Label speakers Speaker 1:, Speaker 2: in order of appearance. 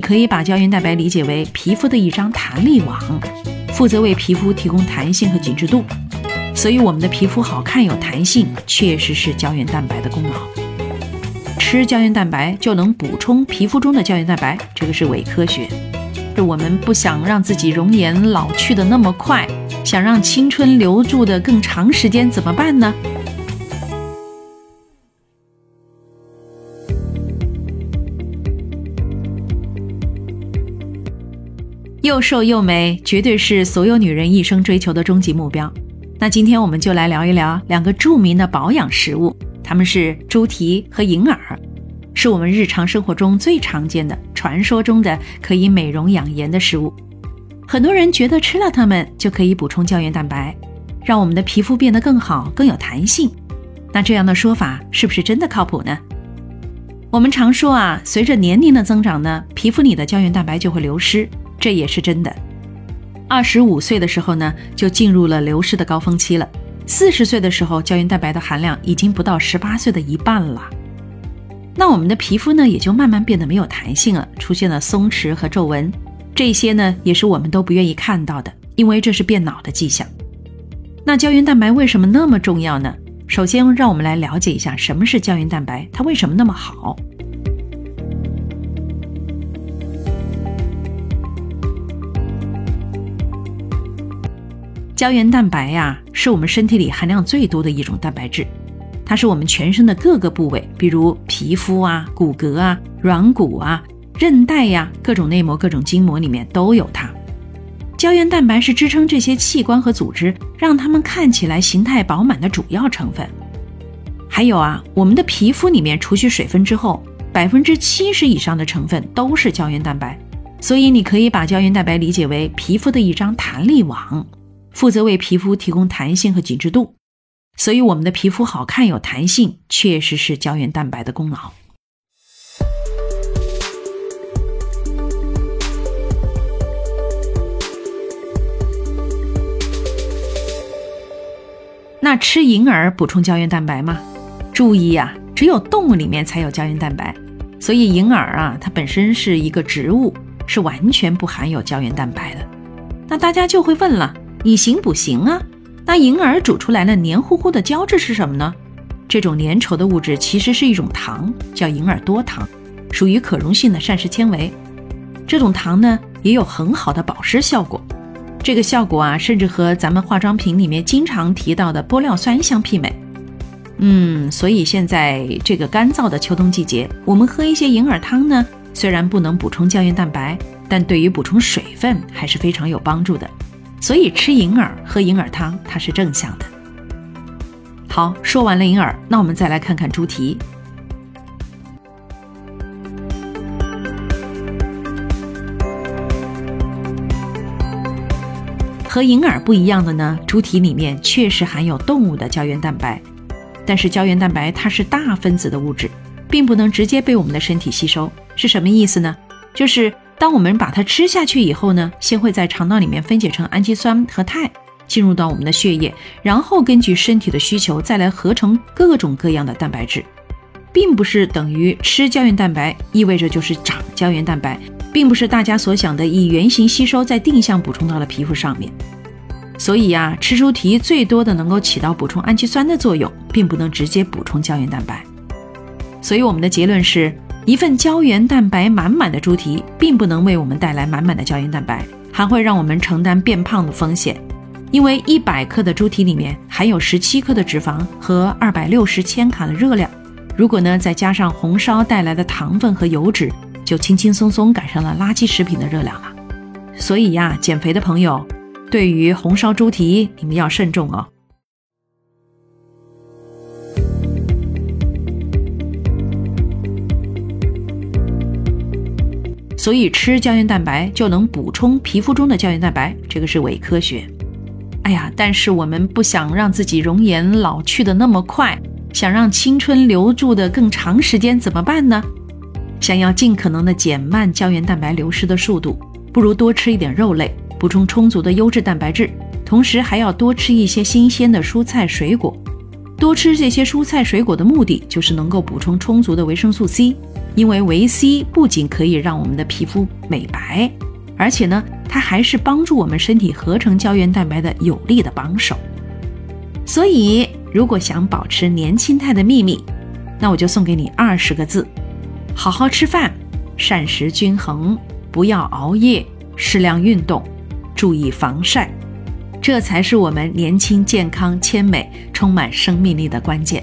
Speaker 1: 可以把胶原蛋白理解为皮肤的一张弹力网，负责为皮肤提供弹性和紧致度。所以我们的皮肤好看有弹性，确实是胶原蛋白的功劳。吃胶原蛋白就能补充皮肤中的胶原蛋白，这个是伪科学。是我们不想让自己容颜老去的那么快，想让青春留住的更长时间，怎么办呢？又瘦又美，绝对是所有女人一生追求的终极目标。那今天我们就来聊一聊两个著名的保养食物，它们是猪蹄和银耳，是我们日常生活中最常见的、传说中的可以美容养颜的食物。很多人觉得吃了它们就可以补充胶原蛋白，让我们的皮肤变得更好、更有弹性。那这样的说法是不是真的靠谱呢？我们常说啊，随着年龄的增长呢，皮肤里的胶原蛋白就会流失。这也是真的。二十五岁的时候呢，就进入了流失的高峰期了。四十岁的时候，胶原蛋白的含量已经不到十八岁的一半了。那我们的皮肤呢，也就慢慢变得没有弹性了，出现了松弛和皱纹。这些呢，也是我们都不愿意看到的，因为这是变老的迹象。那胶原蛋白为什么那么重要呢？首先，让我们来了解一下什么是胶原蛋白，它为什么那么好。胶原蛋白呀，是我们身体里含量最多的一种蛋白质，它是我们全身的各个部位，比如皮肤啊、骨骼啊、软骨啊、韧带呀、各种内膜、各种筋膜里面都有它。胶原蛋白是支撑这些器官和组织，让它们看起来形态饱满的主要成分。还有啊，我们的皮肤里面除去水分之后，百分之七十以上的成分都是胶原蛋白，所以你可以把胶原蛋白理解为皮肤的一张弹力网。负责为皮肤提供弹性和紧致度，所以我们的皮肤好看有弹性，确实是胶原蛋白的功劳。那吃银耳补充胶原蛋白吗？注意啊，只有动物里面才有胶原蛋白，所以银耳啊，它本身是一个植物，是完全不含有胶原蛋白的。那大家就会问了。以形补形啊，那银耳煮出来的黏糊糊的胶质是什么呢？这种粘稠的物质其实是一种糖，叫银耳多糖，属于可溶性的膳食纤维。这种糖呢，也有很好的保湿效果。这个效果啊，甚至和咱们化妆品里面经常提到的玻尿酸相媲美。嗯，所以现在这个干燥的秋冬季节，我们喝一些银耳汤呢，虽然不能补充胶原蛋白，但对于补充水分还是非常有帮助的。所以吃银耳、喝银耳汤，它是正向的。好，说完了银耳，那我们再来看看猪蹄。和银耳不一样的呢，猪蹄里面确实含有动物的胶原蛋白，但是胶原蛋白它是大分子的物质，并不能直接被我们的身体吸收。是什么意思呢？就是。当我们把它吃下去以后呢，先会在肠道里面分解成氨基酸和肽，进入到我们的血液，然后根据身体的需求再来合成各种各样的蛋白质，并不是等于吃胶原蛋白意味着就是长胶原蛋白，并不是大家所想的以原型吸收再定向补充到了皮肤上面。所以呀，吃猪蹄最多的能够起到补充氨基酸的作用，并不能直接补充胶原蛋白。所以我们的结论是。一份胶原蛋白满满的猪蹄，并不能为我们带来满满的胶原蛋白，还会让我们承担变胖的风险。因为一百克的猪蹄里面含有十七克的脂肪和二百六十千卡的热量，如果呢再加上红烧带来的糖分和油脂，就轻轻松松赶上了垃圾食品的热量了。所以呀，减肥的朋友，对于红烧猪蹄，你们要慎重哦。所以吃胶原蛋白就能补充皮肤中的胶原蛋白，这个是伪科学。哎呀，但是我们不想让自己容颜老去的那么快，想让青春留住的更长时间，怎么办呢？想要尽可能的减慢胶原蛋白流失的速度，不如多吃一点肉类，补充充足的优质蛋白质，同时还要多吃一些新鲜的蔬菜水果。多吃这些蔬菜水果的目的就是能够补充充足的维生素 C。因为维 C 不仅可以让我们的皮肤美白，而且呢，它还是帮助我们身体合成胶原蛋白的有力的帮手。所以，如果想保持年轻态的秘密，那我就送给你二十个字：好好吃饭，膳食均衡，不要熬夜，适量运动，注意防晒，这才是我们年轻、健康、纤美、充满生命力的关键。